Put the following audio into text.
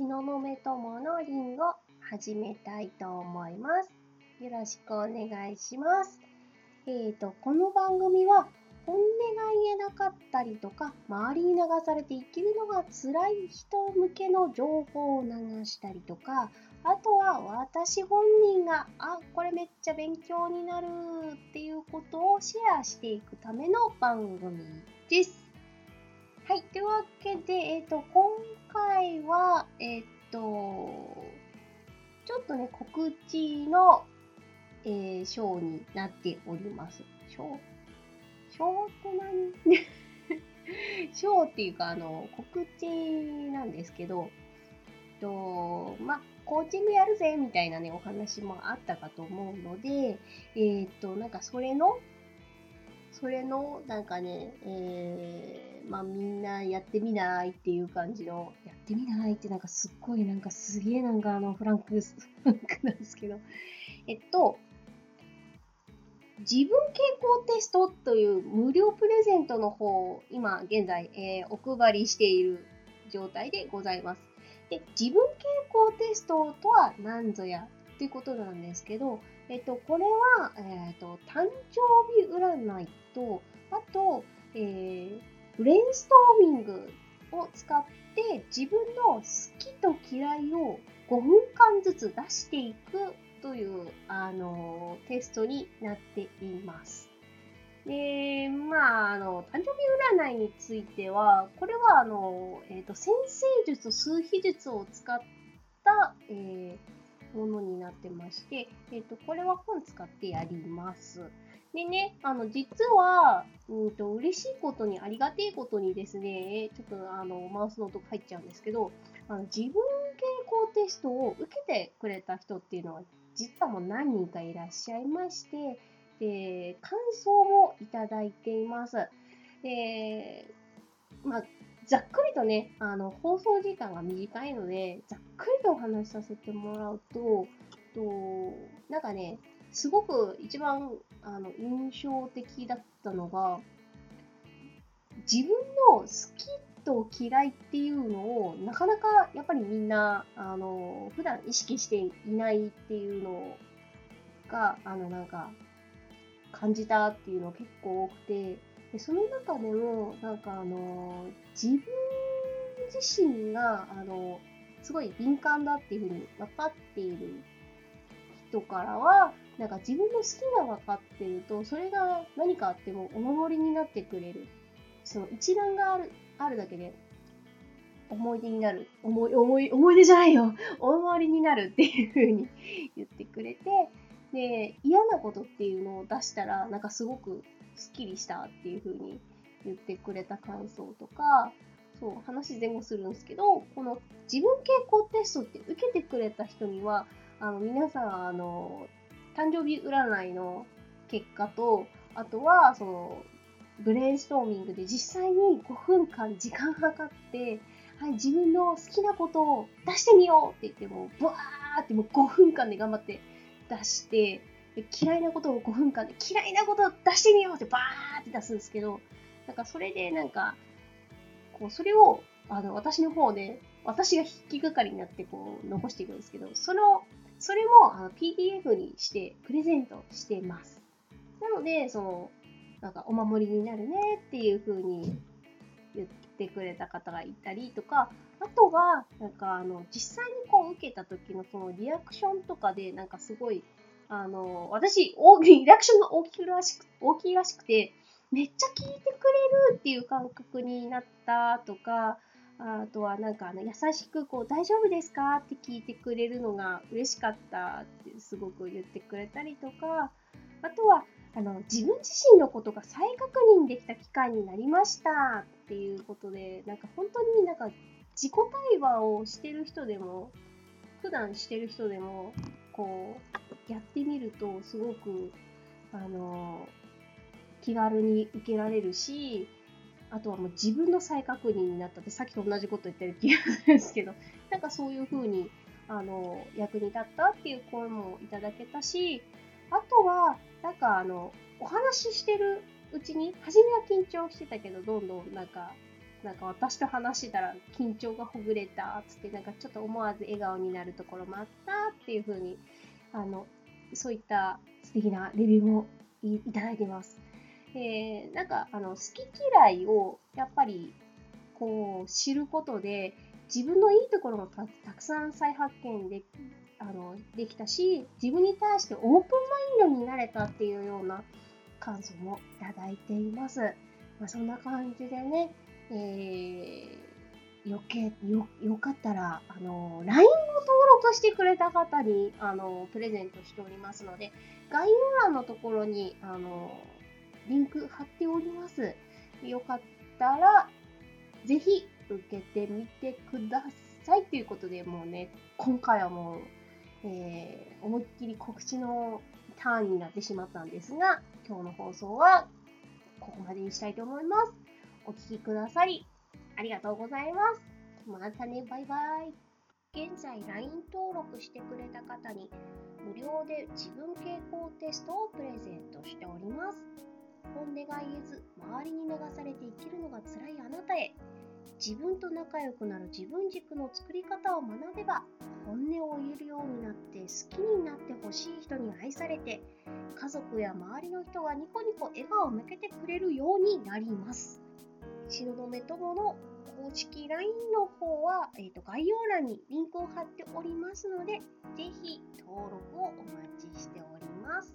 東雲友のりんご始めたいと思います。よろしくお願いします。えーと、この番組は本音が言えなかったりとか、周りに流されて生きるのが辛い人向けの情報を流したりとか、あとは私本人が、あ、これめっちゃ勉強になるっていうことをシェアしていくための番組です。はい。というわけで、えっ、ー、と、今回は、えっ、ー、と、ちょっとね、告知の、えー、ショーになっております。ショー？ショーって何？ショーっていうか、あの、告知なんですけど、と、ま、コーチングやるぜみたいなね、お話もあったかと思うので、えっ、と、なんかそれの、それの、なんかね、えー、まあみんなやってみないっていう感じの、やってみないってなんかすっごいなんかすげえなんかあのフランク、フランクなんですけど、えっと、自分傾向テストという無料プレゼントの方を今現在、えー、お配りしている状態でございます。で、自分傾向テストとは何ぞやっていうことなんですけど、えっと、これは、えっと、誕生日占いと、あと、えー、ブレインストーミングを使って自分の好きと嫌いを5分間ずつ出していくという、あの、テストになっています。で、まあ、あの、誕生日占いについては、これは、あの、えっ、ー、と、先生術、数秘術を使った、えー、ものになってまして、えっ、ー、と、これは本使ってやります。でね、あの、実は、うんと、嬉しいことに、ありがてえことにですね、ちょっとあの、マウスの音入っちゃうんですけど、あの自分傾向テストを受けてくれた人っていうのは、実はもう何人かいらっしゃいまして、で、感想もいただいています。で、まあ、ざっくりとね、あの、放送時間が短いので、ざっくりとお話しさせてもらうと、となんかね、すごく一番あの印象的だったのが、自分の好きと嫌いっていうのをなかなかやっぱりみんなあの普段意識していないっていうのがあのなんか感じたっていうの結構多くて、でその中でも、なんかあの、自分自身が、あの、すごい敏感だっていうふうに分かっている人からは、なんか自分の好きが分かってると、それが何かあってもお守りになってくれる。その一覧がある、あるだけで、思い出になる。思い、思い、思い出じゃないよ。お守りになるっていう風に言ってくれて、で、嫌なことっていうのを出したら、なんかすごくスッキリしたっていう風に言ってくれた感想とか、そう、話前後するんですけど、この自分傾向テストって受けてくれた人には、あの、皆さん、あの、誕生日占いの結果と、あとは、その、ブレインストーミングで実際に5分間時間計って、はい、自分の好きなことを出してみようって言ってもう、ブワーってもう5分間で頑張って出して、嫌いなことを5分間で嫌いなことを出してみようってバーって出すんですけど、なんかそれでなんか、こう、それを、あの、私の方で、私が引きがかりになってこう、残していくんですけど、その、それもあの PDF にしてプレゼントしてます。なので、その、なんかお守りになるねっていう風に言っててくれた方がいたりとか、あとは、なんかあの、実際にこう受けた時のそのリアクションとかで、なんかすごい、あの、私、リアクションが大きくらしく、大きいらしくて、めっちゃ聞いてくれるっていう感覚になったとか、あとはなんかあの優しくこう大丈夫ですか？って聞いてくれるのが嬉しかったってすごく言ってくれたりとか、あとはあの自分自身のことが再確認できた機会になりました。っていうことで、なんか本当になんか自己対話をしてる人でも、普段してる人でも、こう、やってみると、すごく、あの、気軽に受けられるし、あとはもう自分の再確認になったって、さっきと同じこと言ってる気がするんですけど、なんかそういう風に、あの、役に立ったっていう声もいただけたし、あとは、なんかあの、お話ししてるうちに、初めは緊張してたけど、どんどんなんか、なんか私と話してたら緊張がほぐれた、つって、なんかちょっと思わず笑顔になるところもあったっていう風に、あの、そういった素敵なレビューもいただいてます。えー、なんか、あの、好き嫌いを、やっぱり、こう、知ることで、自分のいいところもたくさん再発見であのできたし、自分に対してオープンマインドになれたっていうような感想もいただいています。まあ、そんな感じでね、えー、よけよよかったら、あの、LINE を登録してくれた方に、あの、プレゼントしておりますので、概要欄のところに、あの、リンク貼っております。よかったら、ぜひ受けてみてくださいということで、もうね、今回はもう、えー、思いっきり告知のターンになってしまったんですが、今日の放送はここまでにしたいと思います。お聴きくださり、ありがとうございます。またね、バイバイ。現在 LINE 登録してくれた方に無料で自分傾向テストをプレゼントしております。本音が言えず、周りに流されて生きるのが辛いあなたへ、自分と仲良くなる自分軸の作り方を学べば、本音を言えるようになって好きになってほしい人に愛されて、家族や周りの人がニコニコ笑顔を向けてくれるようになります。東雲友の公式 LINE の方は、えーと、概要欄にリンクを貼っておりますので、ぜひ登録をお待ちしております。